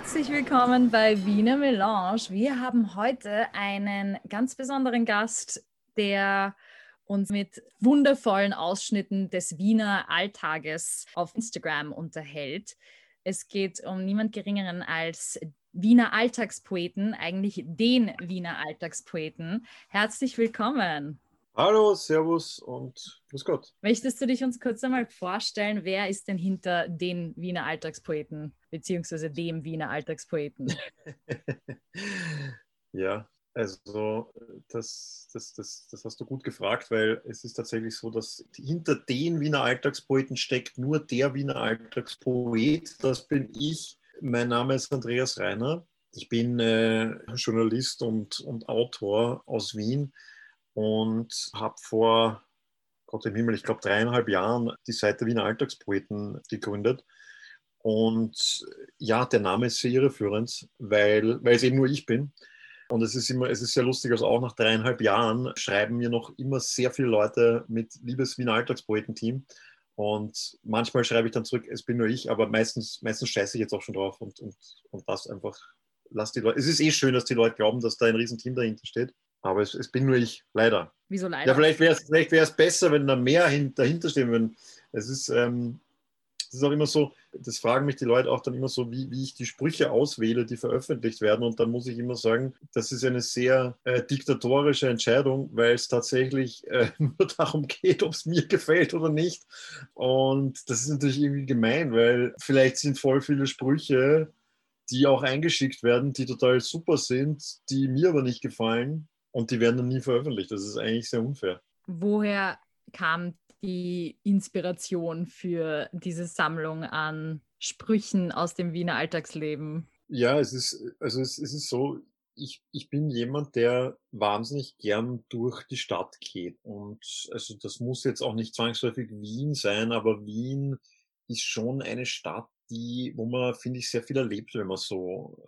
Herzlich willkommen bei Wiener Melange. Wir haben heute einen ganz besonderen Gast, der uns mit wundervollen Ausschnitten des Wiener Alltages auf Instagram unterhält. Es geht um niemand Geringeren als Wiener Alltagspoeten, eigentlich den Wiener Alltagspoeten. Herzlich willkommen. Hallo, Servus und Grüß Gott. Möchtest du dich uns kurz einmal vorstellen, wer ist denn hinter den Wiener Alltagspoeten, beziehungsweise dem Wiener Alltagspoeten? ja, also das, das, das, das hast du gut gefragt, weil es ist tatsächlich so, dass hinter den Wiener Alltagspoeten steckt nur der Wiener Alltagspoet. Das bin ich. Mein Name ist Andreas Reiner. Ich bin äh, Journalist und, und Autor aus Wien und habe vor, Gott im Himmel, ich glaube dreieinhalb Jahren die Seite Wiener Alltagspoeten gegründet. Und ja, der Name ist sehr irreführend, weil, weil es eben nur ich bin. Und es ist immer, es ist sehr lustig, also auch nach dreieinhalb Jahren schreiben mir noch immer sehr viele Leute mit liebes Wiener Alltagspoeten-Team. Und manchmal schreibe ich dann zurück, es bin nur ich, aber meistens, meistens scheiße ich jetzt auch schon drauf und, und, und das einfach, lass die Leute. Es ist eh schön, dass die Leute glauben, dass da ein Riesenteam dahinter steht. Aber es, es bin nur ich, leider. Wieso leider? Ja, vielleicht wäre es vielleicht besser, wenn da mehr hin, dahinter stehen würden. Es ist, ähm, es ist auch immer so, das fragen mich die Leute auch dann immer so, wie, wie ich die Sprüche auswähle, die veröffentlicht werden. Und dann muss ich immer sagen, das ist eine sehr äh, diktatorische Entscheidung, weil es tatsächlich äh, nur darum geht, ob es mir gefällt oder nicht. Und das ist natürlich irgendwie gemein, weil vielleicht sind voll viele Sprüche, die auch eingeschickt werden, die total super sind, die mir aber nicht gefallen und die werden dann nie veröffentlicht. Das ist eigentlich sehr unfair. Woher kam die Inspiration für diese Sammlung an Sprüchen aus dem Wiener Alltagsleben? Ja, es ist, also es, es ist so, ich, ich bin jemand, der wahnsinnig gern durch die Stadt geht. Und also das muss jetzt auch nicht zwangsläufig Wien sein, aber Wien ist schon eine Stadt, die, wo man, finde ich, sehr viel erlebt, wenn man so,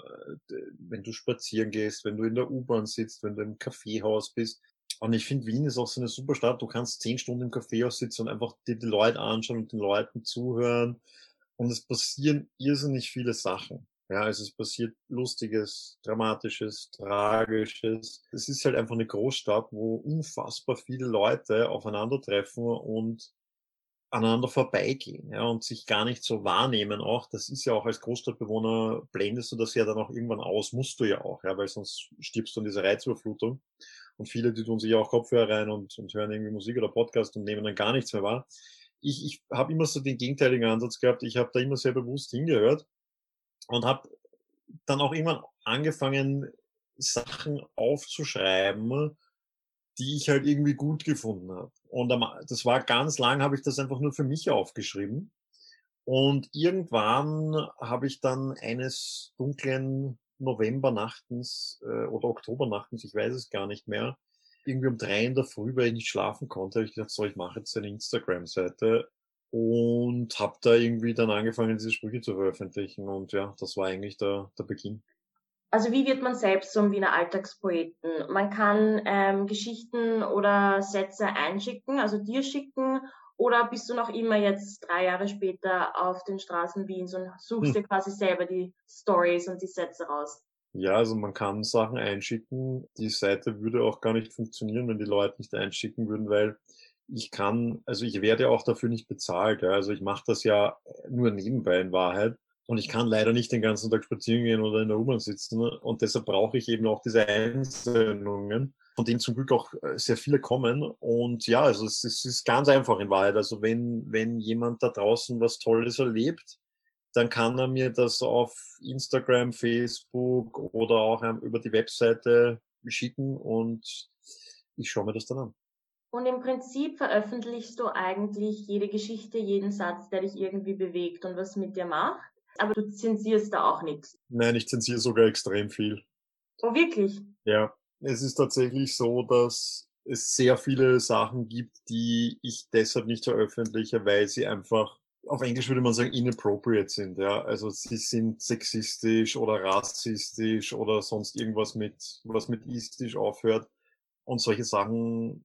äh, wenn du spazieren gehst, wenn du in der U-Bahn sitzt, wenn du im Kaffeehaus bist. Und ich finde, Wien ist auch so eine super Stadt. Du kannst zehn Stunden im Kaffeehaus sitzen und einfach dir die Leute anschauen und den Leuten zuhören. Und es passieren irrsinnig viele Sachen. Ja, also es passiert Lustiges, Dramatisches, Tragisches. Es ist halt einfach eine Großstadt, wo unfassbar viele Leute aufeinandertreffen und aneinander vorbeigehen ja, und sich gar nicht so wahrnehmen auch. Das ist ja auch als Großstadtbewohner, blendest du das ja dann auch irgendwann aus, musst du ja auch, ja, weil sonst stirbst du an dieser Reizüberflutung. Und viele, die tun sich ja auch Kopfhörer rein und, und hören irgendwie Musik oder Podcast und nehmen dann gar nichts mehr wahr. Ich, ich habe immer so den gegenteiligen Ansatz gehabt. Ich habe da immer sehr bewusst hingehört und habe dann auch irgendwann angefangen, Sachen aufzuschreiben, die ich halt irgendwie gut gefunden habe. Und das war ganz lang, habe ich das einfach nur für mich aufgeschrieben. Und irgendwann habe ich dann eines dunklen Novembernachtens äh, oder Oktobernachtens, ich weiß es gar nicht mehr, irgendwie um drei in der Früh, weil ich nicht schlafen konnte, habe ich gedacht, so, ich mache jetzt eine Instagram-Seite und habe da irgendwie dann angefangen, diese Sprüche zu veröffentlichen. Und ja, das war eigentlich der, der Beginn. Also wie wird man selbst zum Wiener Alltagspoeten? Man kann ähm, Geschichten oder Sätze einschicken, also dir schicken, oder bist du noch immer jetzt drei Jahre später auf den Straßen Wiens und suchst hm. dir quasi selber die Stories und die Sätze raus? Ja, also man kann Sachen einschicken. Die Seite würde auch gar nicht funktionieren, wenn die Leute nicht einschicken würden, weil ich kann, also ich werde auch dafür nicht bezahlt. Ja. Also ich mache das ja nur nebenbei in Wahrheit. Und ich kann leider nicht den ganzen Tag spazieren gehen oder in der U-Bahn sitzen. Und deshalb brauche ich eben auch diese Einsendungen, von denen zum Glück auch äh, sehr viele kommen. Und ja, also es, es ist ganz einfach in Wahrheit. Also wenn, wenn jemand da draußen was Tolles erlebt, dann kann er mir das auf Instagram, Facebook oder auch über die Webseite schicken und ich schaue mir das dann an. Und im Prinzip veröffentlichst du eigentlich jede Geschichte, jeden Satz, der dich irgendwie bewegt und was mit dir macht. Aber du zensierst da auch nichts. Nein, ich zensiere sogar extrem viel. Oh, wirklich? Ja, es ist tatsächlich so, dass es sehr viele Sachen gibt, die ich deshalb nicht veröffentliche, weil sie einfach, auf Englisch würde man sagen, inappropriate sind. Ja, also sie sind sexistisch oder rassistisch oder sonst irgendwas mit, was mit istisch aufhört. Und solche Sachen.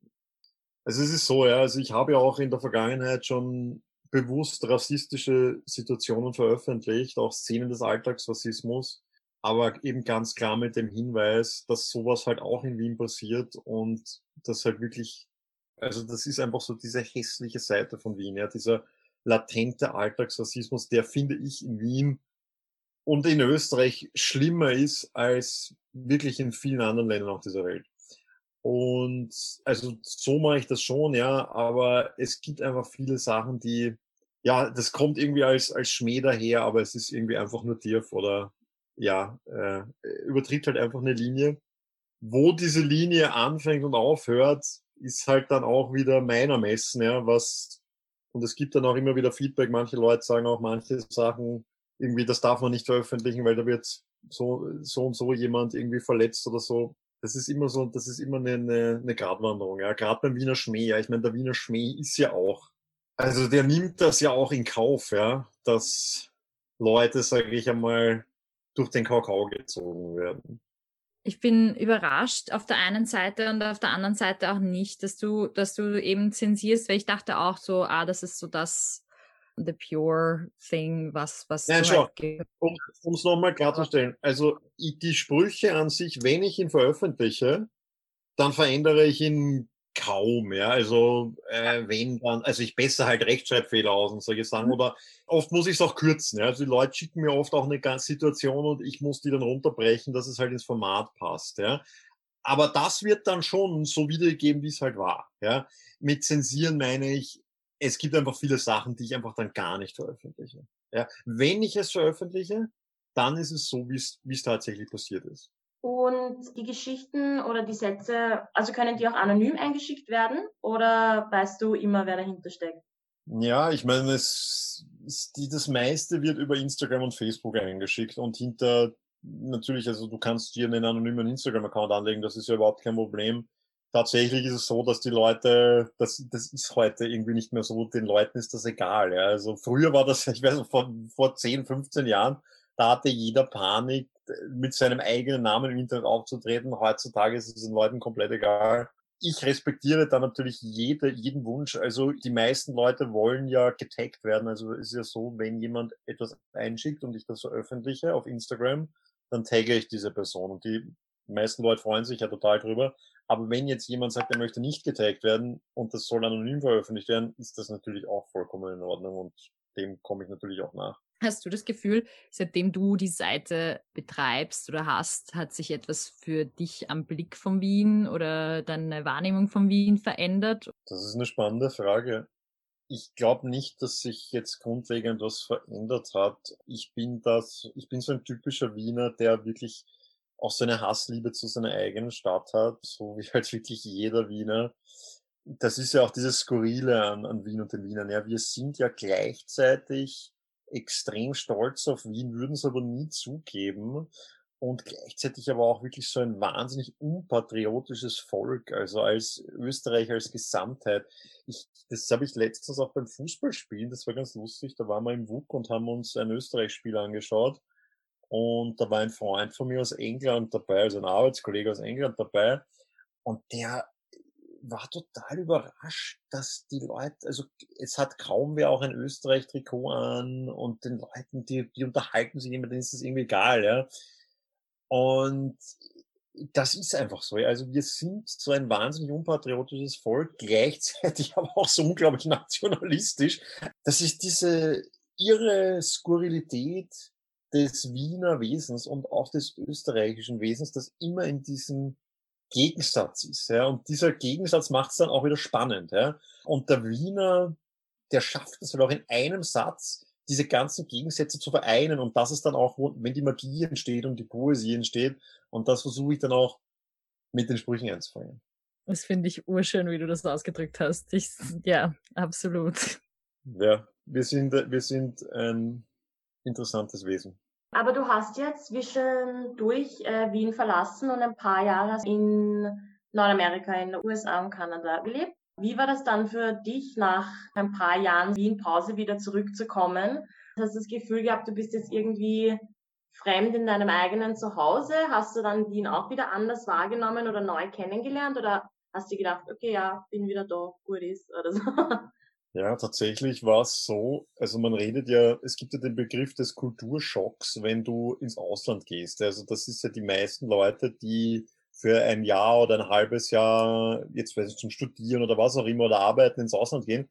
Also es ist so, ja, also ich habe ja auch in der Vergangenheit schon bewusst rassistische Situationen veröffentlicht, auch Szenen des Alltagsrassismus, aber eben ganz klar mit dem Hinweis, dass sowas halt auch in Wien passiert und das halt wirklich, also das ist einfach so diese hässliche Seite von Wien, ja, dieser latente Alltagsrassismus, der finde ich in Wien und in Österreich schlimmer ist als wirklich in vielen anderen Ländern auf dieser Welt. Und also so mache ich das schon, ja, aber es gibt einfach viele Sachen, die, ja, das kommt irgendwie als, als Schmäh daher, aber es ist irgendwie einfach nur tief oder ja, äh, übertritt halt einfach eine Linie. Wo diese Linie anfängt und aufhört, ist halt dann auch wieder mein Ermessen, ja, was, und es gibt dann auch immer wieder Feedback, manche Leute sagen auch manche Sachen, irgendwie, das darf man nicht veröffentlichen, weil da wird so, so und so jemand irgendwie verletzt oder so das ist immer so, das ist immer eine, eine, eine Gratwanderung, ja. Gerade beim Wiener Schmäh, ja. Ich meine, der Wiener Schmäh ist ja auch, also der nimmt das ja auch in Kauf, ja, dass Leute, sage ich einmal, durch den Kakao gezogen werden. Ich bin überrascht auf der einen Seite und auf der anderen Seite auch nicht, dass du, dass du eben zensierst, weil ich dachte auch so, ah, das ist so das, the pure thing, was, was Nein, schau, halt um es nochmal klarzustellen. Also die Sprüche an sich, wenn ich ihn veröffentliche, dann verändere ich ihn kaum, ja. Also äh, wenn dann, also ich besser halt Rechtschreibfehler aus und solche Sachen. Mhm. Oder oft muss ich es auch kürzen. Ja? Also die Leute schicken mir oft auch eine ganze Situation und ich muss die dann runterbrechen, dass es halt ins Format passt. Ja. Aber das wird dann schon so wiedergegeben, wie es halt war. Ja. Mit Zensieren meine ich, es gibt einfach viele Sachen, die ich einfach dann gar nicht veröffentliche. Ja, wenn ich es veröffentliche, dann ist es so, wie es tatsächlich passiert ist. Und die Geschichten oder die Sätze, also können die auch anonym eingeschickt werden oder weißt du immer, wer dahinter steckt? Ja, ich meine, es, die, das meiste wird über Instagram und Facebook eingeschickt und hinter natürlich, also du kannst dir einen anonymen Instagram-Account anlegen, das ist ja überhaupt kein Problem tatsächlich ist es so, dass die Leute, das, das ist heute irgendwie nicht mehr so, den Leuten ist das egal. Ja. Also früher war das, ich weiß, vor, vor 10, 15 Jahren, da hatte jeder Panik, mit seinem eigenen Namen im Internet aufzutreten. Heutzutage ist es den Leuten komplett egal. Ich respektiere da natürlich jede, jeden Wunsch. Also die meisten Leute wollen ja getaggt werden. Also es ist ja so, wenn jemand etwas einschickt und ich das veröffentliche auf Instagram, dann tagge ich diese Person. Und die meisten Leute freuen sich ja total drüber. Aber wenn jetzt jemand sagt, er möchte nicht getaggt werden und das soll anonym veröffentlicht werden, ist das natürlich auch vollkommen in Ordnung und dem komme ich natürlich auch nach. Hast du das Gefühl, seitdem du die Seite betreibst oder hast, hat sich etwas für dich am Blick von Wien oder deine Wahrnehmung von Wien verändert? Das ist eine spannende Frage. Ich glaube nicht, dass sich jetzt grundlegend was verändert hat. Ich bin das, ich bin so ein typischer Wiener, der wirklich auch so eine Hassliebe zu seiner eigenen Stadt hat, so wie halt wirklich jeder Wiener. Das ist ja auch dieses Skurrile an, an Wien und den Wienern. Ja, wir sind ja gleichzeitig extrem stolz auf Wien, würden es aber nie zugeben und gleichzeitig aber auch wirklich so ein wahnsinnig unpatriotisches Volk, also als Österreich als Gesamtheit. Ich, das habe ich letztens auch beim Fußballspielen, das war ganz lustig, da waren wir im WUK und haben uns ein Österreich-Spiel angeschaut und da war ein Freund von mir aus England dabei, also ein Arbeitskollege aus England dabei. Und der war total überrascht, dass die Leute, also es hat kaum wer auch ein Österreich-Trikot an und den Leuten, die, die unterhalten sich immer, denen ist das irgendwie egal, ja. Und das ist einfach so. Also wir sind so ein wahnsinnig unpatriotisches Volk, gleichzeitig aber auch so unglaublich nationalistisch. Das ist diese irre Skurrilität, des Wiener Wesens und auch des österreichischen Wesens, das immer in diesem Gegensatz ist. Ja? Und dieser Gegensatz macht es dann auch wieder spannend. Ja? Und der Wiener, der schafft es halt auch in einem Satz, diese ganzen Gegensätze zu vereinen. Und das ist dann auch, wenn die Magie entsteht und die Poesie entsteht. Und das versuche ich dann auch mit den Sprüchen einzufangen. Das finde ich urschön, wie du das ausgedrückt hast. Ich, ja, absolut. Ja, wir sind, wir sind ein interessantes Wesen. Aber du hast jetzt zwischendurch äh, Wien verlassen und ein paar Jahre in Nordamerika, in den USA und Kanada gelebt. Wie war das dann für dich, nach ein paar Jahren Wien-Pause wieder zurückzukommen? Hast du das Gefühl gehabt, du bist jetzt irgendwie fremd in deinem eigenen Zuhause? Hast du dann Wien auch wieder anders wahrgenommen oder neu kennengelernt? Oder hast du gedacht, okay, ja, bin wieder da, gut ist oder so? Ja, tatsächlich war es so, also man redet ja, es gibt ja den Begriff des Kulturschocks, wenn du ins Ausland gehst. Also das ist ja die meisten Leute, die für ein Jahr oder ein halbes Jahr, jetzt weiß ich, zum Studieren oder was auch immer, oder arbeiten ins Ausland gehen,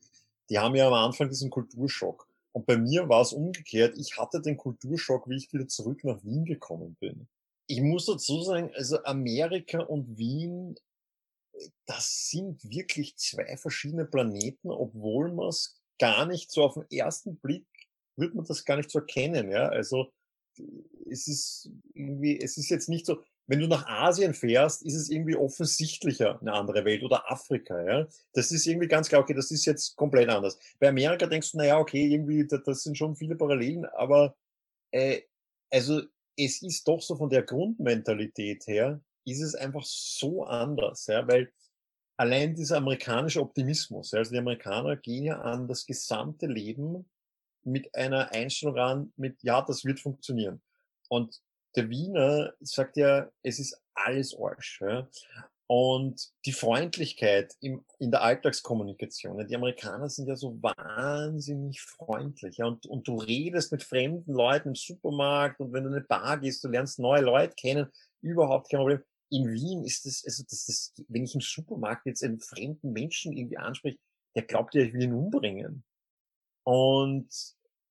die haben ja am Anfang diesen Kulturschock. Und bei mir war es umgekehrt. Ich hatte den Kulturschock, wie ich wieder zurück nach Wien gekommen bin. Ich muss dazu sagen, also Amerika und Wien, das sind wirklich zwei verschiedene Planeten, obwohl man es gar nicht so auf den ersten Blick, wird man das gar nicht so erkennen, ja. Also, es ist irgendwie, es ist jetzt nicht so, wenn du nach Asien fährst, ist es irgendwie offensichtlicher eine andere Welt oder Afrika, ja. Das ist irgendwie ganz klar, okay, das ist jetzt komplett anders. Bei Amerika denkst du, naja, okay, irgendwie, das sind schon viele Parallelen, aber äh, also es ist doch so von der Grundmentalität her, ist es einfach so anders, ja, weil allein dieser amerikanische Optimismus, ja, also die Amerikaner gehen ja an das gesamte Leben mit einer Einstellung ran, mit ja, das wird funktionieren. Und der Wiener sagt ja, es ist alles Arsch. Ja? Und die Freundlichkeit im, in der Alltagskommunikation. Die Amerikaner sind ja so wahnsinnig freundlich. Ja? Und, und du redest mit fremden Leuten im Supermarkt und wenn du in eine Bar gehst, du lernst neue Leute kennen, überhaupt kein Problem. In Wien ist das, also das, das, wenn ich im Supermarkt jetzt einen fremden Menschen irgendwie anspreche, der glaubt ja, ich will ihn umbringen. Und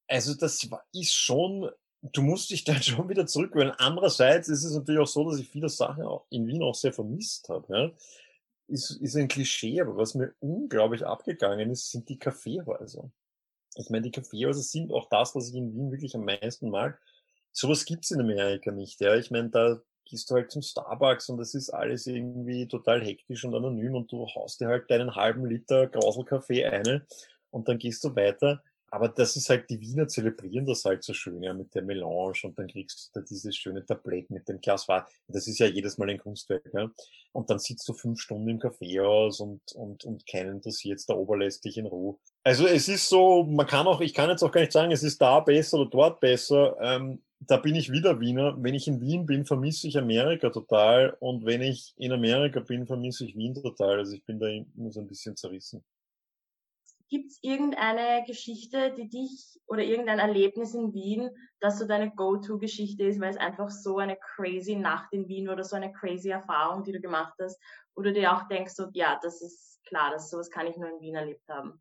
also das ist schon du musst dich dann schon wieder zurückwöhnen. Andererseits ist es natürlich auch so, dass ich viele Sachen auch in Wien auch sehr vermisst habe. Ja? Ist, ist ein Klischee, aber was mir unglaublich abgegangen ist, sind die Kaffeehäuser. Ich meine, die Kaffeehäuser sind auch das, was ich in Wien wirklich am meisten mag. Sowas gibt's in Amerika nicht. Ja, ich meine, da gehst du halt zum Starbucks und das ist alles irgendwie total hektisch und anonym und du haust dir halt deinen halben Liter Grauselkaffee eine und dann gehst du weiter. Aber das ist halt, die Wiener zelebrieren das halt so schön, ja, mit der Melange und dann kriegst du da dieses schöne Tablett mit dem Glas Wein. Das ist ja jedes Mal ein Kunstwerk, ja. Und dann sitzt du fünf Stunden im Café aus und, und, und keinen interessiert der Ober lässt dich in Ruhe. Also es ist so, man kann auch, ich kann jetzt auch gar nicht sagen, es ist da besser oder dort besser. Ähm, da bin ich wieder Wiener. Wenn ich in Wien bin, vermisse ich Amerika total. Und wenn ich in Amerika bin, vermisse ich Wien total. Also ich bin da immer so ein bisschen zerrissen. Gibt es irgendeine Geschichte, die dich oder irgendein Erlebnis in Wien, das so deine Go-To-Geschichte ist, weil es einfach so eine crazy Nacht in Wien oder so eine crazy Erfahrung, die du gemacht hast, du dir auch denkst, so, ja, das ist klar, das sowas kann ich nur in Wien erlebt haben?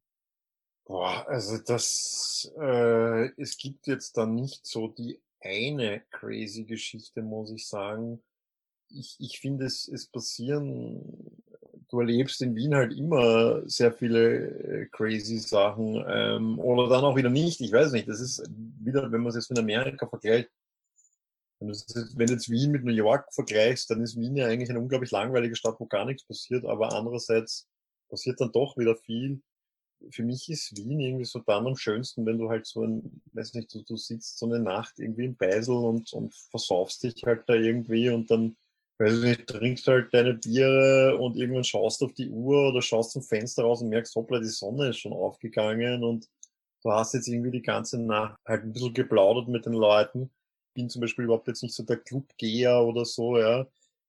Boah, also das, äh, es gibt jetzt da nicht so die eine crazy Geschichte, muss ich sagen. Ich, ich finde, es, es passieren du erlebst in Wien halt immer sehr viele äh, crazy Sachen ähm, oder dann auch wieder nicht. Ich weiß nicht. Das ist wieder, wenn man es jetzt mit Amerika vergleicht, wenn du, jetzt Wien mit New York vergleichst, dann ist Wien ja eigentlich eine unglaublich langweilige Stadt, wo gar nichts passiert. Aber andererseits passiert dann doch wieder viel. Für mich ist Wien irgendwie so dann am schönsten, wenn du halt so ein, weiß nicht, du, du sitzt so eine Nacht irgendwie im Beisel und, und versaufst dich halt da irgendwie und dann weil du nicht trinkst halt deine Biere und irgendwann schaust auf die Uhr oder schaust zum Fenster raus und merkst, hoppla, die Sonne ist schon aufgegangen und du hast jetzt irgendwie die ganze Nacht halt ein bisschen geplaudert mit den Leuten. Bin zum Beispiel überhaupt jetzt nicht so der Clubgeher oder so, ja.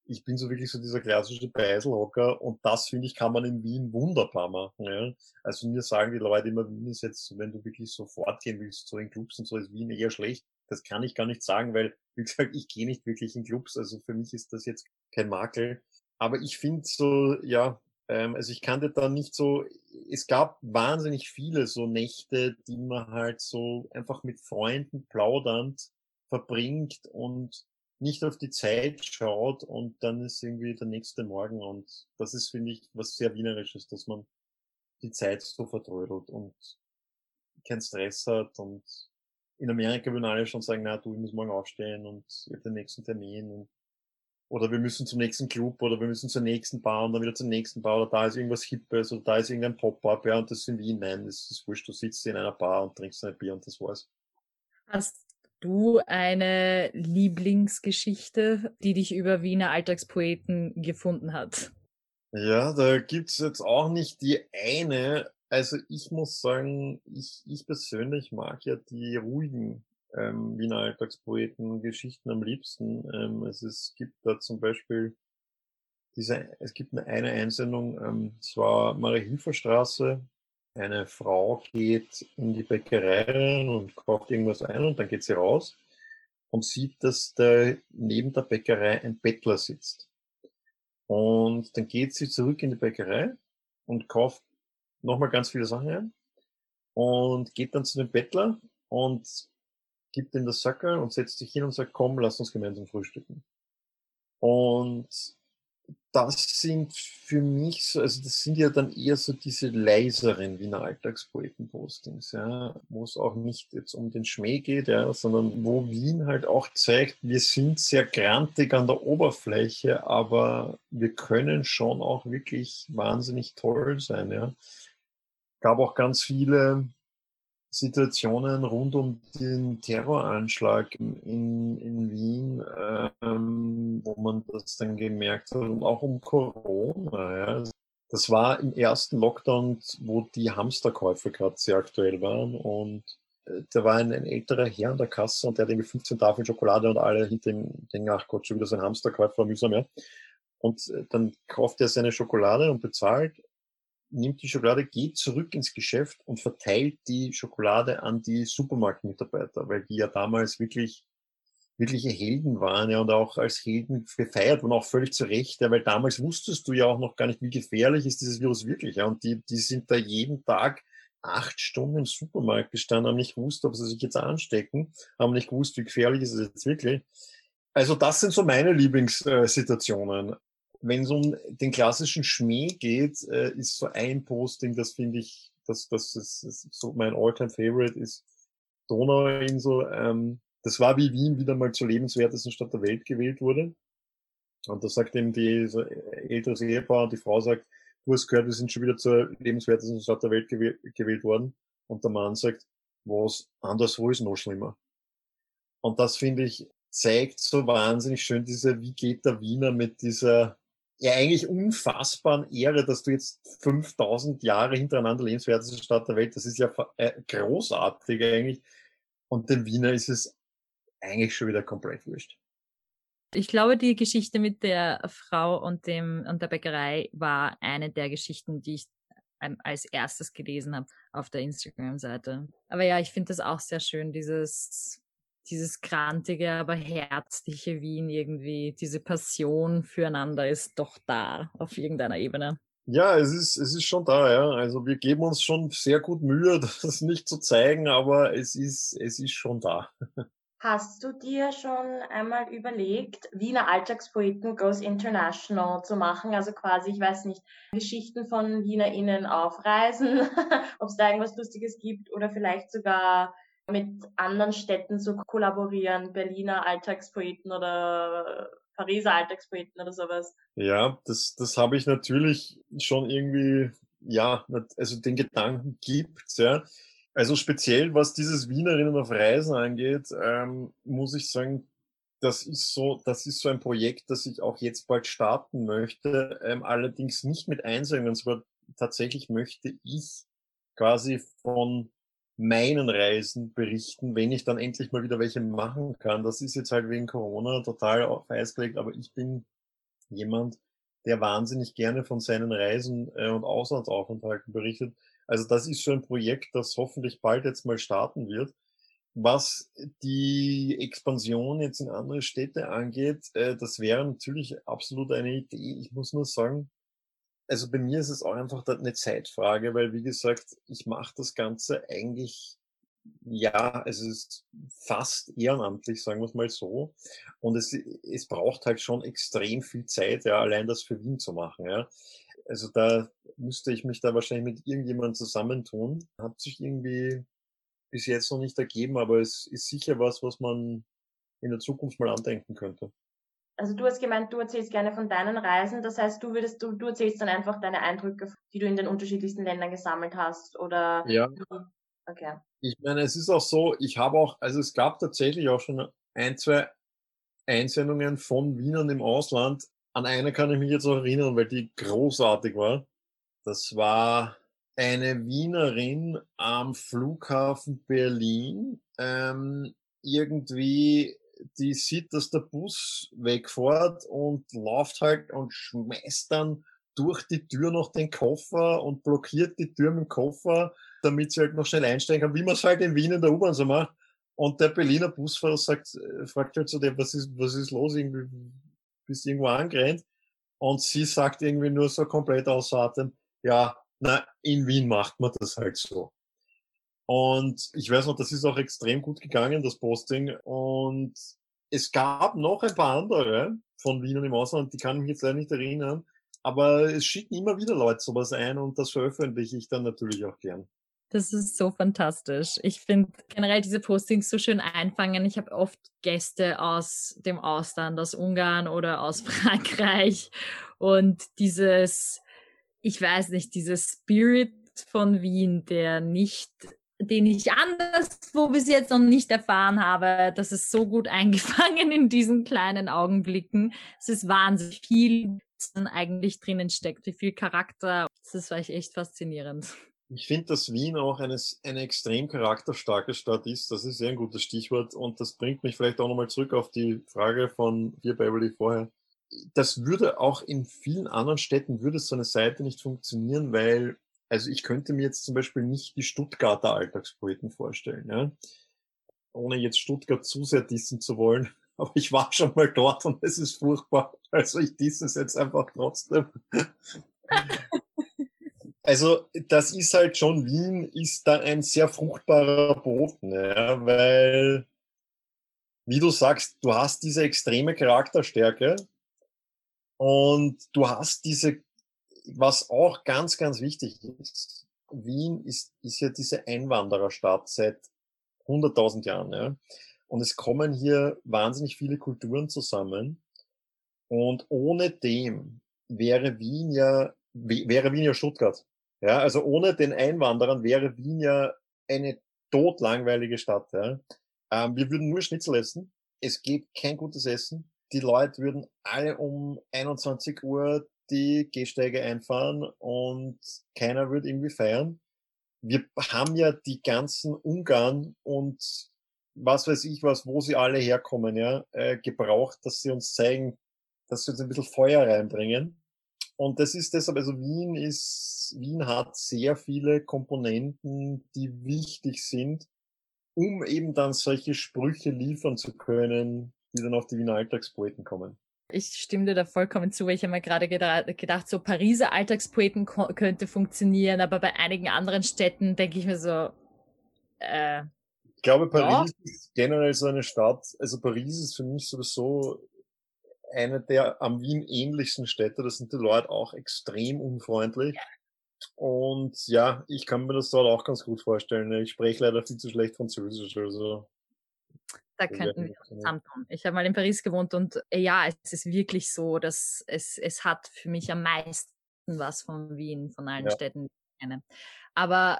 Ich bin so wirklich so dieser klassische Beiselhocker und das finde ich kann man in Wien wunderbar machen, ja. Also mir sagen die Leute immer, Wien ist jetzt, wenn du wirklich so fortgehen willst, so in Clubs und so, ist Wien eher schlecht. Das kann ich gar nicht sagen, weil wie gesagt, ich gehe nicht wirklich in Clubs, also für mich ist das jetzt kein Makel. Aber ich finde so, ja, ähm, also ich kannte da nicht so, es gab wahnsinnig viele so Nächte, die man halt so einfach mit Freunden plaudernd verbringt und nicht auf die Zeit schaut und dann ist irgendwie der nächste Morgen und das ist, finde ich, was sehr Wienerisches, dass man die Zeit so vertrödelt und keinen Stress hat und in Amerika würden alle schon sagen, na du, ich muss morgen aufstehen und ich habe den nächsten Termin und oder wir müssen zum nächsten Club oder wir müssen zur nächsten Bar und dann wieder zur nächsten Bar oder da ist irgendwas Hippes oder da ist irgendein Pop-Up, ja, und das sind Wien, nein, das ist wurscht, du sitzt in einer Bar und trinkst ein Bier und das war's. Hast du eine Lieblingsgeschichte, die dich über Wiener Alltagspoeten gefunden hat? Ja, da gibt's jetzt auch nicht die eine, also ich muss sagen, ich, ich persönlich mag ja die ruhigen ähm, Wiener Alltagspoeten Geschichten am liebsten. Ähm, also es gibt da zum Beispiel diese, es gibt eine, Einsendung, ähm, es Marie-Hilfer-Straße, eine Frau geht in die Bäckerei und kauft irgendwas ein und dann geht sie raus und sieht, dass da neben der Bäckerei ein Bettler sitzt. Und dann geht sie zurück in die Bäckerei und kauft nochmal ganz viele Sachen ein und geht dann zu dem Bettler und gibt ihm das Sackerl und setzt sich hin und sagt, komm, lass uns gemeinsam frühstücken. Und das sind für mich so, also das sind ja dann eher so diese leiseren Wiener Alltagspoeten-Postings, ja, wo es auch nicht jetzt um den Schmäh geht, ja, sondern wo Wien halt auch zeigt, wir sind sehr grantig an der Oberfläche, aber wir können schon auch wirklich wahnsinnig toll sein, ja. Gab auch ganz viele Situationen rund um den Terroranschlag in, in Wien, ähm, wo man das dann gemerkt hat, und auch um Corona. Ja. Das war im ersten Lockdown, wo die Hamsterkäufe gerade sehr aktuell waren und äh, da war ein, ein, älterer Herr an der Kasse und der hat irgendwie 15 Tafeln Schokolade und alle hinter ihm denken, ach Gott, schon wieder so ein Hamsterkäufer, mühsam, ja. Und äh, dann kauft er seine Schokolade und bezahlt nimmt die Schokolade, geht zurück ins Geschäft und verteilt die Schokolade an die Supermarktmitarbeiter, weil die ja damals wirklich wirkliche Helden waren ja und auch als Helden gefeiert wurden, auch völlig zu Recht, ja, weil damals wusstest du ja auch noch gar nicht, wie gefährlich ist dieses Virus wirklich. Ja, und die, die sind da jeden Tag acht Stunden im Supermarkt gestanden, haben nicht gewusst, ob sie sich jetzt anstecken, haben nicht gewusst, wie gefährlich ist es jetzt wirklich. Also das sind so meine Lieblingssituationen wenn es um den klassischen Schmäh geht, äh, ist so ein Posting, das finde ich, das, das ist, ist so mein Alltime favorite ist Donauinsel. Ähm, das war wie Wien wieder mal zur lebenswertesten Stadt der Welt gewählt wurde. Und da sagt eben die so älteres Ehepaar die Frau sagt, du hast gehört, wir sind schon wieder zur lebenswertesten Stadt der Welt gewäh gewählt worden. Und der Mann sagt, was anderswo ist noch schlimmer. Und das finde ich zeigt so wahnsinnig schön diese, wie geht der Wiener mit dieser ja eigentlich unfassbaren Ehre, dass du jetzt 5000 Jahre hintereinander lebenswerteste Stadt der Welt, das ist ja äh, großartig eigentlich. Und dem Wiener ist es eigentlich schon wieder komplett wurscht. Ich glaube, die Geschichte mit der Frau und dem und der Bäckerei war eine der Geschichten, die ich als erstes gelesen habe auf der Instagram-Seite. Aber ja, ich finde das auch sehr schön, dieses dieses grantige, aber herzliche Wien irgendwie, diese Passion füreinander ist doch da auf irgendeiner Ebene. Ja, es ist, es ist schon da, ja. Also wir geben uns schon sehr gut Mühe, das nicht zu zeigen, aber es ist, es ist schon da. Hast du dir schon einmal überlegt, Wiener Alltagspoeten Goes International zu machen? Also quasi, ich weiß nicht, Geschichten von WienerInnen auf Reisen, ob es da irgendwas Lustiges gibt oder vielleicht sogar mit anderen Städten zu kollaborieren, Berliner Alltagspoeten oder Pariser Alltagspoeten oder sowas. Ja, das, das habe ich natürlich schon irgendwie, ja, also den Gedanken gibt, ja. Also speziell, was dieses Wienerinnen auf Reisen angeht, ähm, muss ich sagen, das ist so, das ist so ein Projekt, das ich auch jetzt bald starten möchte, ähm, allerdings nicht mit Einsendungen, sondern tatsächlich möchte ich quasi von meinen Reisen berichten, wenn ich dann endlich mal wieder welche machen kann. Das ist jetzt halt wegen Corona total auf Eis gelegt, aber ich bin jemand, der wahnsinnig gerne von seinen Reisen äh, und Auslandsaufenthalten berichtet. Also das ist so ein Projekt, das hoffentlich bald jetzt mal starten wird. Was die Expansion jetzt in andere Städte angeht, äh, das wäre natürlich absolut eine Idee. Ich muss nur sagen, also bei mir ist es auch einfach eine Zeitfrage, weil wie gesagt, ich mache das Ganze eigentlich, ja, es ist fast ehrenamtlich, sagen wir es mal so. Und es, es braucht halt schon extrem viel Zeit, ja, allein das für Wien zu machen, ja. Also da müsste ich mich da wahrscheinlich mit irgendjemandem zusammentun. Hat sich irgendwie bis jetzt noch nicht ergeben, aber es ist sicher was, was man in der Zukunft mal andenken könnte also du hast gemeint, du erzählst gerne von deinen Reisen. Das heißt, du würdest, du, du erzählst dann einfach deine Eindrücke, die du in den unterschiedlichsten Ländern gesammelt hast, oder? Ja. Okay. Ich meine, es ist auch so, ich habe auch, also es gab tatsächlich auch schon ein, zwei Einsendungen von Wienern im Ausland. An eine kann ich mich jetzt auch erinnern, weil die großartig war. Das war eine Wienerin am Flughafen Berlin. Ähm, irgendwie die sieht, dass der Bus wegfährt und läuft halt und schmeißt dann durch die Tür noch den Koffer und blockiert die Tür mit dem Koffer, damit sie halt noch schnell einsteigen kann, wie man es halt in Wien in der U-Bahn so macht. Und der Berliner Busfahrer sagt, äh, fragt halt zu dem, was ist, was ist los? Irgendwie bist irgendwo angerannt. Und sie sagt irgendwie nur so komplett außer Atem, ja, na, in Wien macht man das halt so. Und ich weiß noch, das ist auch extrem gut gegangen, das Posting. Und es gab noch ein paar andere von Wien und im Ausland, die kann ich mich jetzt leider nicht erinnern. Aber es schicken immer wieder Leute sowas ein und das veröffentliche ich dann natürlich auch gern. Das ist so fantastisch. Ich finde generell diese Postings so schön einfangen. Ich habe oft Gäste aus dem Ausland, aus Ungarn oder aus Frankreich. Und dieses, ich weiß nicht, dieses Spirit von Wien, der nicht, den ich anderswo bis jetzt noch nicht erfahren habe, das ist so gut eingefangen in diesen kleinen Augenblicken. Es ist wahnsinnig viel, was eigentlich drinnen steckt, wie viel Charakter. Das ist echt faszinierend. Ich finde, dass Wien auch eine, eine extrem charakterstarke Stadt ist. Das ist sehr ein gutes Stichwort. Und das bringt mich vielleicht auch nochmal zurück auf die Frage von dir, Beverly, vorher. Das würde auch in vielen anderen Städten, würde so eine Seite nicht funktionieren, weil, also ich könnte mir jetzt zum Beispiel nicht die Stuttgarter Alltagspoeten vorstellen, ja. Ohne jetzt Stuttgart zu sehr dissen zu wollen. Aber ich war schon mal dort und es ist furchtbar. Also ich disse es jetzt einfach trotzdem. Also das ist halt schon, Wien ist da ein sehr fruchtbarer Boden, ja, weil, wie du sagst, du hast diese extreme Charakterstärke und du hast diese, was auch ganz, ganz wichtig ist, Wien ist, ist ja diese Einwandererstadt seit 100.000 Jahren, ja. Und es kommen hier wahnsinnig viele Kulturen zusammen. Und ohne dem wäre Wien ja, wäre Wien ja Stuttgart. Ja, also ohne den Einwanderern wäre Wien ja eine totlangweilige Stadt. Ja. Ähm, wir würden nur Schnitzel essen. Es gibt kein gutes Essen. Die Leute würden alle um 21 Uhr die Gehsteige einfahren und keiner würde irgendwie feiern. Wir haben ja die ganzen Ungarn und was weiß ich was, wo sie alle herkommen, ja, äh, gebraucht, dass sie uns zeigen, dass sie uns ein bisschen Feuer reinbringen. Und das ist deshalb, also Wien ist, Wien hat sehr viele Komponenten, die wichtig sind, um eben dann solche Sprüche liefern zu können, die dann auf die Wiener Alltagspoeten kommen. Ich stimme dir da vollkommen zu, weil ich habe mir gerade gedacht, so Pariser Alltagspoeten könnte funktionieren, aber bei einigen anderen Städten denke ich mir so, äh, ich glaube, Paris ja. ist generell so eine Stadt, also Paris ist für mich sowieso eine der am Wien ähnlichsten Städte. Da sind die Leute auch extrem unfreundlich. Und ja, ich kann mir das dort auch ganz gut vorstellen. Ich spreche leider viel zu schlecht Französisch, also. Da könnten wir zusammentun. Ich habe mal in Paris gewohnt und äh, ja, es ist wirklich so, dass es, es hat für mich am meisten was von Wien, von allen ja. Städten, die ich kenne. Aber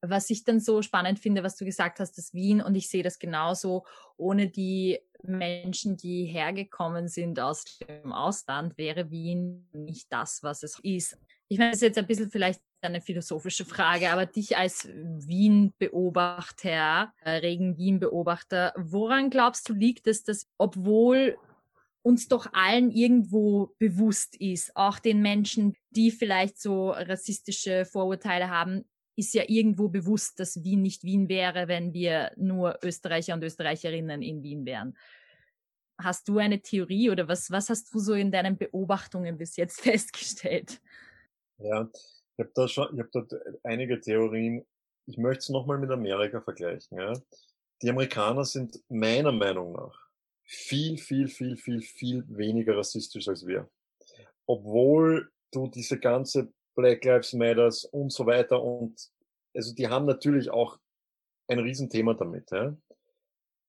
was ich dann so spannend finde, was du gesagt hast, dass Wien, und ich sehe das genauso, ohne die Menschen, die hergekommen sind aus dem Ausland, wäre Wien nicht das, was es ist. Ich meine, das ist jetzt ein bisschen vielleicht eine philosophische Frage, aber dich als Wien-Beobachter, äh, Regen-Wien-Beobachter, woran glaubst du, liegt es, dass obwohl uns doch allen irgendwo bewusst ist, auch den Menschen, die vielleicht so rassistische Vorurteile haben, ist ja irgendwo bewusst, dass Wien nicht Wien wäre, wenn wir nur Österreicher und Österreicherinnen in Wien wären. Hast du eine Theorie oder was, was hast du so in deinen Beobachtungen bis jetzt festgestellt? Ja, ich habe da schon, ich habe da einige Theorien. Ich möchte es nochmal mit Amerika vergleichen. Ja. Die Amerikaner sind meiner Meinung nach viel, viel, viel, viel, viel weniger rassistisch als wir. Obwohl du diese ganze Black Lives Matters und so weiter. Und also die haben natürlich auch ein Riesenthema damit. Ja?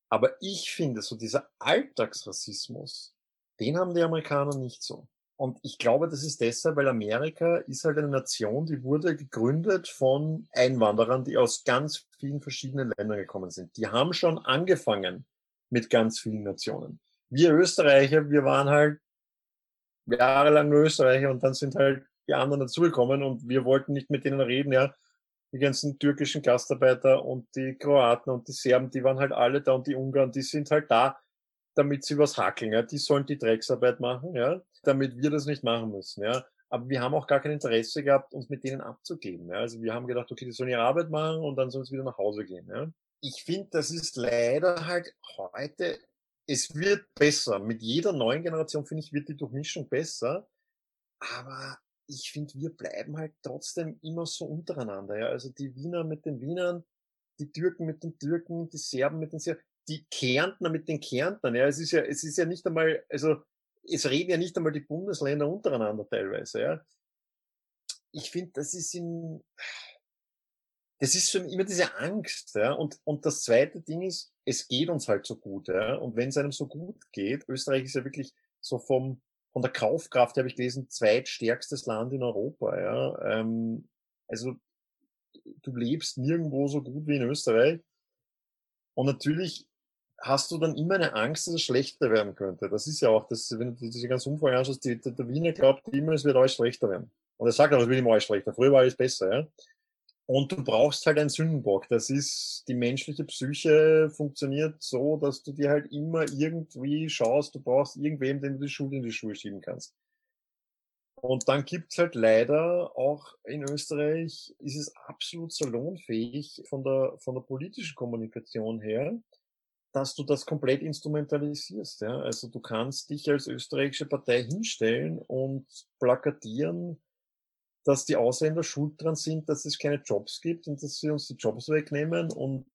Aber ich finde, so dieser Alltagsrassismus, den haben die Amerikaner nicht so. Und ich glaube, das ist deshalb, weil Amerika ist halt eine Nation, die wurde gegründet von Einwanderern, die aus ganz vielen verschiedenen Ländern gekommen sind. Die haben schon angefangen mit ganz vielen Nationen. Wir Österreicher, wir waren halt jahrelang nur Österreicher und dann sind halt die anderen dazugekommen und wir wollten nicht mit denen reden, ja. Die ganzen türkischen Gastarbeiter und die Kroaten und die Serben, die waren halt alle da und die Ungarn, die sind halt da, damit sie was hackeln, ja. Die sollen die Drecksarbeit machen, ja, damit wir das nicht machen müssen, ja. aber wir haben auch gar kein Interesse gehabt, uns mit denen abzugeben. Ja. Also wir haben gedacht, okay, die sollen ihre Arbeit machen und dann sollen sie wieder nach Hause gehen. Ja. Ich finde, das ist leider halt heute, es wird besser. Mit jeder neuen Generation, finde ich, wird die Durchmischung besser. Aber ich finde, wir bleiben halt trotzdem immer so untereinander. Ja. Also die Wiener mit den Wienern, die Türken mit den Türken, die Serben mit den Serben, die Kärntner mit den Kärntnern. Ja, es ist ja, es ist ja nicht einmal, also es reden ja nicht einmal die Bundesländer untereinander teilweise. Ja. Ich finde, das ist in, das ist schon immer diese Angst. Ja. Und, und das zweite Ding ist, es geht uns halt so gut. Ja. Und wenn es einem so gut geht, Österreich ist ja wirklich so vom, von der Kaufkraft, habe ich gelesen, zweitstärkstes Land in Europa. Ja. Ähm, also du lebst nirgendwo so gut wie in Österreich. Und natürlich hast du dann immer eine Angst, dass es schlechter werden könnte. Das ist ja auch, das, wenn du diese ganze Umfrage anschaust, die, der, Wiener glaubt immer, es wird alles schlechter werden. Und er sagt auch, es wird immer alles schlechter. Früher war alles besser, ja. Und du brauchst halt einen Sündenbock. Das ist, die menschliche Psyche funktioniert so, dass du dir halt immer irgendwie schaust, du brauchst irgendwem, den du die Schuld in die Schuhe schieben kannst. Und dann gibt's halt leider auch in Österreich, ist es absolut salonfähig von der, von der politischen Kommunikation her, dass du das komplett instrumentalisierst. Ja? Also du kannst dich als österreichische Partei hinstellen und plakatieren, dass die Ausländer schuld dran sind, dass es keine Jobs gibt und dass sie uns die Jobs wegnehmen und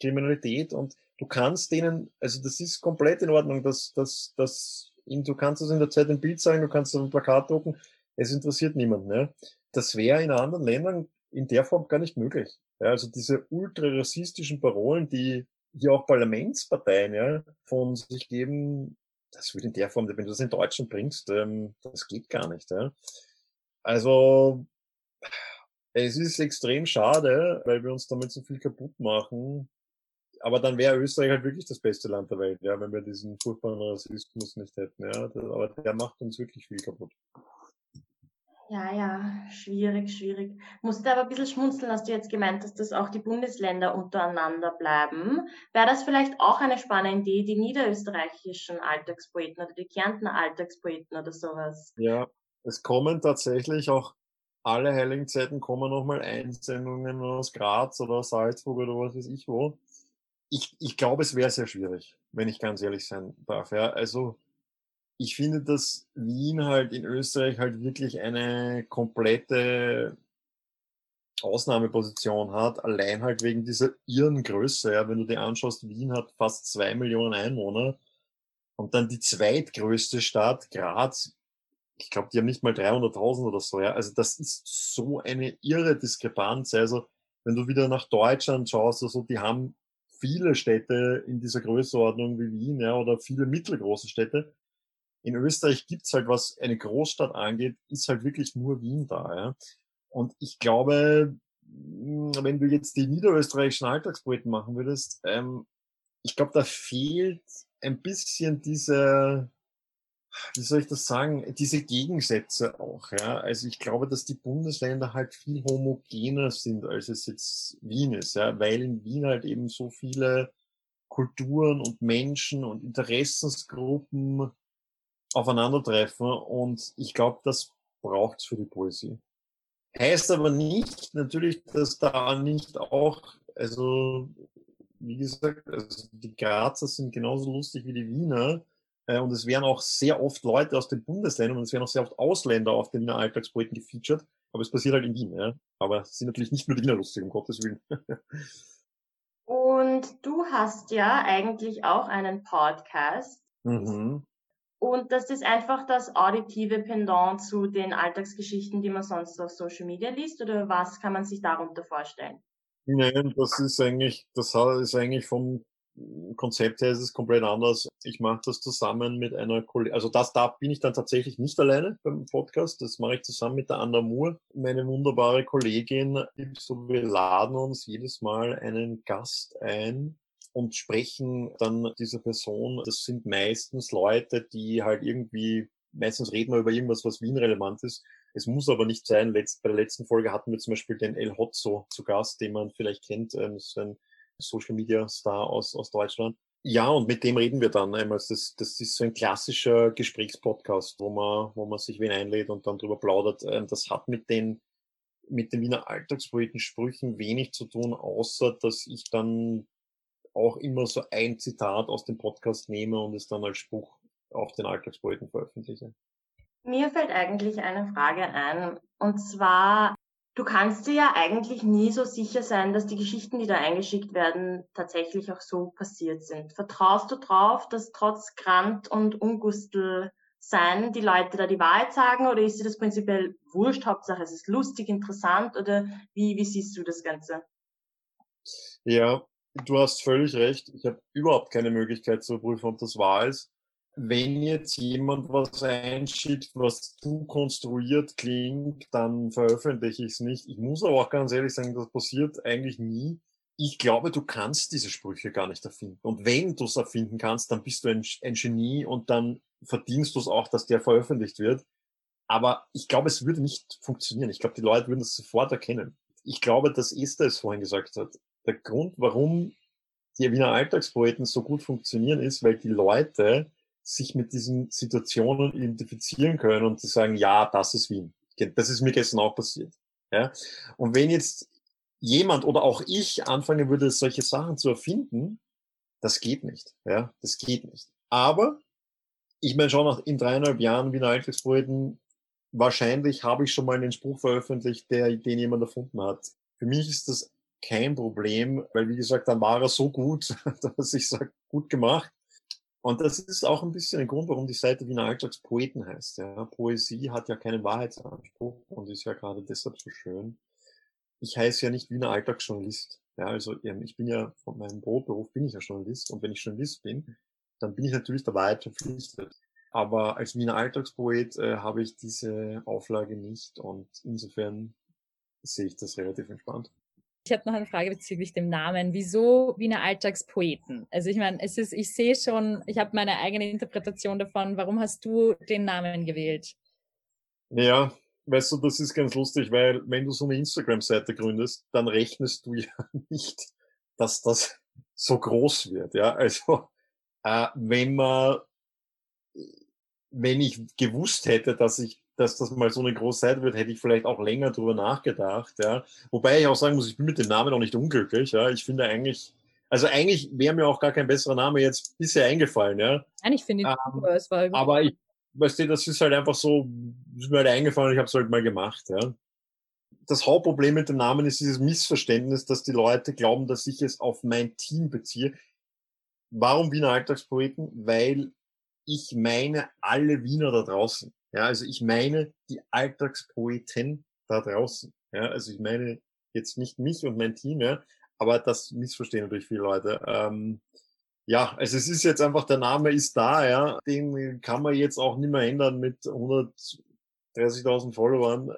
Kriminalität und du kannst denen, also das ist komplett in Ordnung, dass, dass, dass du kannst es in der Zeit ein Bild sagen, du kannst es auf ein Plakat drucken, es interessiert niemanden. Ne? Das wäre in anderen Ländern in der Form gar nicht möglich. Ja, also diese ultra-rassistischen Parolen, die hier auch Parlamentsparteien ja, von sich geben, das würde in der Form, wenn du das in Deutschland bringst, ähm, das geht gar nicht. Ja. Also es ist extrem schade, weil wir uns damit so viel kaputt machen. Aber dann wäre Österreich halt wirklich das beste Land der Welt, ja, wenn wir diesen furchtbaren Rassismus nicht hätten. Ja. Aber der macht uns wirklich viel kaputt. Ja, ja, schwierig, schwierig. Musste aber ein bisschen schmunzeln, hast du jetzt gemeint dass auch die Bundesländer untereinander bleiben. Wäre das vielleicht auch eine spannende Idee, die niederösterreichischen Alltagspoeten oder die Kärntner Alltagspoeten oder sowas? Ja, es kommen tatsächlich auch alle Heiligen Zeiten kommen nochmal Einsendungen aus Graz oder Salzburg oder was weiß ich wo. Ich, ich glaube, es wäre sehr schwierig, wenn ich ganz ehrlich sein darf. Ja, also ich finde, dass Wien halt in Österreich halt wirklich eine komplette Ausnahmeposition hat, allein halt wegen dieser irren Größe. Ja, wenn du dir anschaust, Wien hat fast zwei Millionen Einwohner und dann die zweitgrößte Stadt, Graz, ich glaube, die haben nicht mal 300.000 oder so. Ja, also das ist so eine irre Diskrepanz. Also wenn du wieder nach Deutschland schaust, also die haben viele Städte in dieser Größenordnung wie Wien, ja, oder viele mittelgroße Städte in Österreich gibt's halt, was eine Großstadt angeht, ist halt wirklich nur Wien da. Ja? Und ich glaube, hm, wenn du jetzt die niederösterreichischen Alltagspoeten machen würdest, ähm, ich glaube, da fehlt ein bisschen diese, wie soll ich das sagen, diese Gegensätze auch. Ja? Also ich glaube, dass die Bundesländer halt viel homogener sind, als es jetzt Wien ist, ja? weil in Wien halt eben so viele Kulturen und Menschen und Interessensgruppen aufeinandertreffen und ich glaube, das braucht's für die Poesie. Heißt aber nicht natürlich, dass da nicht auch, also wie gesagt, also die Grazer sind genauso lustig wie die Wiener äh, und es werden auch sehr oft Leute aus den Bundesländern und es werden auch sehr oft Ausländer auf den Wiener Alltagspoeten gefeatured, aber es passiert halt in Wien. Ja? Aber es sind natürlich nicht nur die Wiener lustig, um Gottes Willen. und du hast ja eigentlich auch einen Podcast. Mhm. Und das ist einfach das auditive Pendant zu den Alltagsgeschichten, die man sonst auf Social Media liest, oder was kann man sich darunter vorstellen? Nein, das ist eigentlich, das ist eigentlich vom Konzept her ist es komplett anders. Ich mache das zusammen mit einer Kollegin, also das, da bin ich dann tatsächlich nicht alleine beim Podcast, das mache ich zusammen mit der Anna Moore, meine wunderbare Kollegin. So, wir laden uns jedes Mal einen Gast ein, und sprechen dann diese Person. Das sind meistens Leute, die halt irgendwie, meistens reden wir über irgendwas, was Wien relevant ist. Es muss aber nicht sein. Letzt, bei der letzten Folge hatten wir zum Beispiel den El Hotzo zu Gast, den man vielleicht kennt. Ähm, das ist ein Social Media Star aus, aus Deutschland. Ja, und mit dem reden wir dann einmal. Das, das ist so ein klassischer Gesprächspodcast, wo man, wo man sich wen einlädt und dann drüber plaudert. Ähm, das hat mit den, mit den Wiener Alltagspoetensprüchen wenig zu tun, außer dass ich dann auch immer so ein Zitat aus dem Podcast nehme und es dann als Spruch auch den Alltagspoeten veröffentliche. Mir fällt eigentlich eine Frage ein, und zwar, du kannst dir ja eigentlich nie so sicher sein, dass die Geschichten, die da eingeschickt werden, tatsächlich auch so passiert sind. Vertraust du drauf, dass trotz Grant und Ungustel sein die Leute da die Wahrheit sagen oder ist dir das prinzipiell wurscht? Hauptsache es ist lustig, interessant oder wie, wie siehst du das Ganze? Ja, du hast völlig recht. Ich habe überhaupt keine Möglichkeit zu prüfen, ob das wahr ist. Wenn jetzt jemand was einschickt, was zu konstruiert klingt, dann veröffentliche ich es nicht. Ich muss aber auch ganz ehrlich sagen, das passiert eigentlich nie. Ich glaube, du kannst diese Sprüche gar nicht erfinden. Und wenn du es erfinden kannst, dann bist du ein, ein Genie und dann verdienst du es auch, dass der veröffentlicht wird. Aber ich glaube, es würde nicht funktionieren. Ich glaube, die Leute würden es sofort erkennen. Ich glaube, dass Esther es vorhin gesagt hat der Grund, warum die Wiener Alltagspoeten so gut funktionieren, ist, weil die Leute sich mit diesen Situationen identifizieren können und sie sagen, ja, das ist Wien. Das ist mir gestern auch passiert. Ja? Und wenn jetzt jemand oder auch ich anfangen würde, solche Sachen zu erfinden, das geht nicht. Ja, das geht nicht. Aber ich meine schon nach in dreieinhalb Jahren Wiener Alltagspoeten, wahrscheinlich habe ich schon mal einen Spruch veröffentlicht, der, den jemand erfunden hat. Für mich ist das kein Problem, weil wie gesagt, dann war er so gut, dass ich sage, gut gemacht. Und das ist auch ein bisschen ein Grund, warum die Seite Wiener Alltagspoeten heißt. Ja. Poesie hat ja keinen Wahrheitsanspruch und ist ja gerade deshalb so schön. Ich heiße ja nicht Wiener Alltagsjournalist. Ja, also ähm, ich bin ja von meinem Brotberuf bin ich ja Journalist und wenn ich Journalist bin, dann bin ich natürlich der Wahrheit verpflichtet. Aber als Wiener Alltagspoet äh, habe ich diese Auflage nicht und insofern sehe ich das relativ entspannt. Ich habe noch eine Frage bezüglich dem Namen. Wieso Wiener Alltagspoeten? Also ich meine, es ist, ich sehe schon, ich habe meine eigene Interpretation davon. Warum hast du den Namen gewählt? Ja, weißt du, das ist ganz lustig, weil wenn du so eine Instagram-Seite gründest, dann rechnest du ja nicht, dass das so groß wird. Ja, also äh, wenn man, wenn ich gewusst hätte, dass ich dass das mal so eine große Zeit wird, hätte ich vielleicht auch länger drüber nachgedacht, ja. Wobei ich auch sagen muss, ich bin mit dem Namen auch nicht unglücklich, ja. Ich finde eigentlich, also eigentlich wäre mir auch gar kein besserer Name jetzt bisher eingefallen, ja. Nein, ich finde ähm, es war Aber ich, weißt du, das ist halt einfach so, ist mir halt eingefallen, ich habe es halt mal gemacht, ja. Das Hauptproblem mit dem Namen ist dieses Missverständnis, dass die Leute glauben, dass ich es auf mein Team beziehe. Warum Wiener Alltagspoeten? Weil ich meine alle Wiener da draußen. Ja, also ich meine die Alltagspoeten da draußen. Ja, also ich meine jetzt nicht mich und mein Team, ja, aber das missverstehen natürlich viele Leute. Ähm, ja, also es ist jetzt einfach, der Name ist da, ja, den kann man jetzt auch nicht mehr ändern mit 130.000 Followern.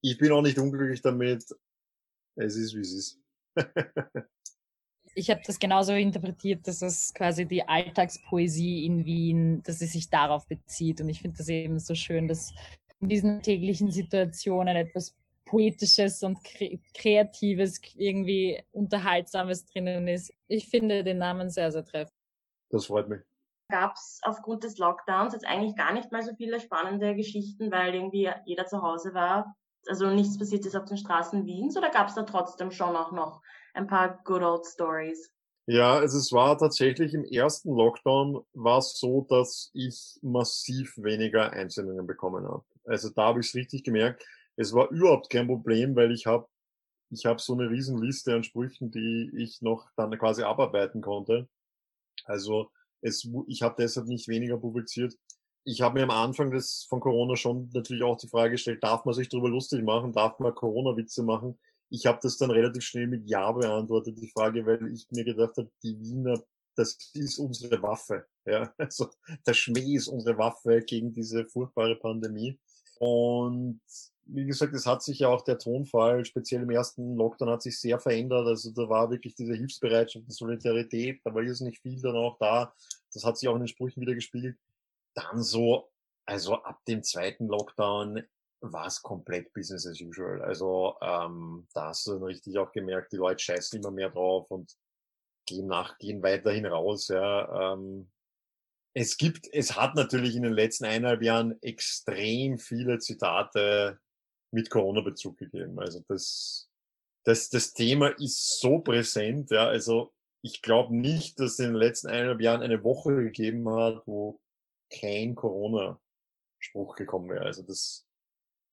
Ich bin auch nicht unglücklich damit. Es ist, wie es ist. ich habe das genauso interpretiert, dass es quasi die Alltagspoesie in Wien, dass es sich darauf bezieht. Und ich finde das eben so schön, dass in diesen täglichen Situationen etwas Poetisches und Kreatives, irgendwie Unterhaltsames drinnen ist. Ich finde den Namen sehr, sehr treffend. Das freut mich. Gab es aufgrund des Lockdowns jetzt eigentlich gar nicht mal so viele spannende Geschichten, weil irgendwie jeder zu Hause war? Also nichts passiert ist auf den Straßen Wiens oder gab es da trotzdem schon auch noch ein paar good old stories. Ja, also es war tatsächlich im ersten Lockdown war es so, dass ich massiv weniger Einsendungen bekommen habe. Also da habe ich es richtig gemerkt. Es war überhaupt kein Problem, weil ich habe ich habe so eine Riesenliste an Sprüchen, die ich noch dann quasi abarbeiten konnte. Also es, ich habe deshalb nicht weniger publiziert. Ich habe mir am Anfang des von Corona schon natürlich auch die Frage gestellt, darf man sich darüber lustig machen, darf man Corona-Witze machen? Ich habe das dann relativ schnell mit Ja beantwortet, die Frage, weil ich mir gedacht habe, die Wiener, das ist unsere Waffe. Ja, also der Schmäh ist unsere Waffe gegen diese furchtbare Pandemie. Und wie gesagt, es hat sich ja auch der Tonfall, speziell im ersten Lockdown, hat sich sehr verändert. Also da war wirklich diese Hilfsbereitschaft, die Solidarität, da war jetzt nicht viel dann auch da. Das hat sich auch in den Sprüchen wieder gespielt. Dann so, also ab dem zweiten Lockdown war es komplett Business as usual. Also ähm, da hast du dann richtig auch gemerkt, die Leute scheißen immer mehr drauf und gehen nach, gehen weiterhin raus. Ja. Ähm, es gibt, es hat natürlich in den letzten eineinhalb Jahren extrem viele Zitate mit Corona-Bezug gegeben. Also das, das, das Thema ist so präsent. Ja. Also ich glaube nicht, dass es in den letzten eineinhalb Jahren eine Woche gegeben hat, wo kein Corona-Spruch gekommen wäre. Also das,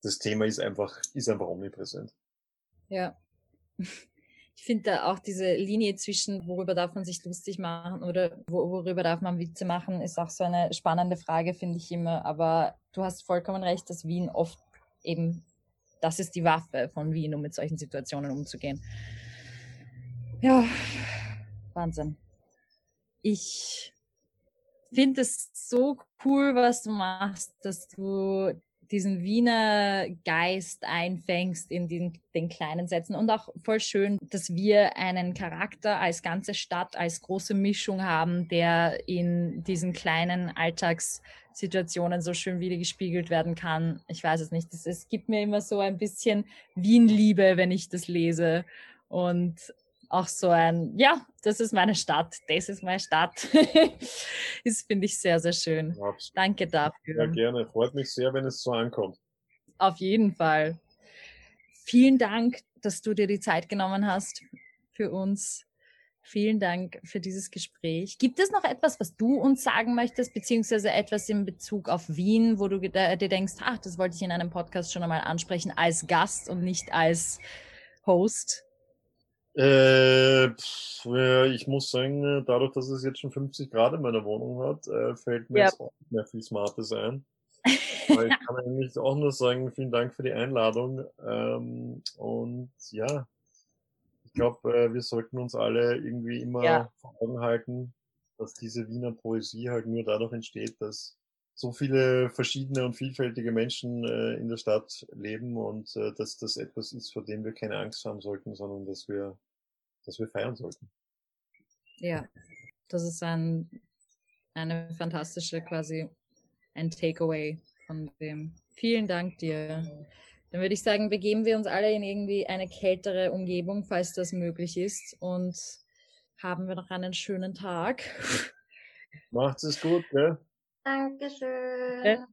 das Thema ist einfach, ist einfach omnipräsent. Ja. Ich finde da auch diese Linie zwischen, worüber darf man sich lustig machen oder worüber darf man Witze machen, ist auch so eine spannende Frage, finde ich immer. Aber du hast vollkommen recht, dass Wien oft eben, das ist die Waffe von Wien, um mit solchen Situationen umzugehen. Ja, Wahnsinn. Ich finde es so cool, was du machst, dass du diesen Wiener Geist einfängst in den, den, kleinen Sätzen und auch voll schön, dass wir einen Charakter als ganze Stadt, als große Mischung haben, der in diesen kleinen Alltagssituationen so schön wiedergespiegelt werden kann. Ich weiß es nicht. Es, gibt mir immer so ein bisschen Wien-Liebe, wenn ich das lese. Und auch so ein, ja, das ist meine Stadt, das ist meine Stadt. das finde ich sehr, sehr schön. Absolut. Danke dafür. Ja, gerne. Freut mich sehr, wenn es so ankommt. Auf jeden Fall. Vielen Dank, dass du dir die Zeit genommen hast für uns. Vielen Dank für dieses Gespräch. Gibt es noch etwas, was du uns sagen möchtest, beziehungsweise etwas in Bezug auf Wien, wo du dir denkst, ach, das wollte ich in einem Podcast schon einmal ansprechen, als Gast und nicht als Host? Äh, pff, ich muss sagen, dadurch, dass es jetzt schon 50 Grad in meiner Wohnung hat, äh, fällt mir ja. jetzt auch nicht mehr viel Smartes ein. Aber ich kann eigentlich auch nur sagen, vielen Dank für die Einladung. Ähm, und ja, ich glaube, äh, wir sollten uns alle irgendwie immer ja. vor Augen halten, dass diese Wiener Poesie halt nur dadurch entsteht, dass so viele verschiedene und vielfältige Menschen äh, in der Stadt leben und äh, dass das etwas ist, vor dem wir keine Angst haben sollten, sondern dass wir, dass wir feiern sollten. Ja, das ist ein, eine fantastische quasi ein Takeaway von dem. Vielen Dank dir. Dann würde ich sagen, begeben wir uns alle in irgendwie eine kältere Umgebung, falls das möglich ist und haben wir noch einen schönen Tag. Macht es gut, gell? Dankeschön.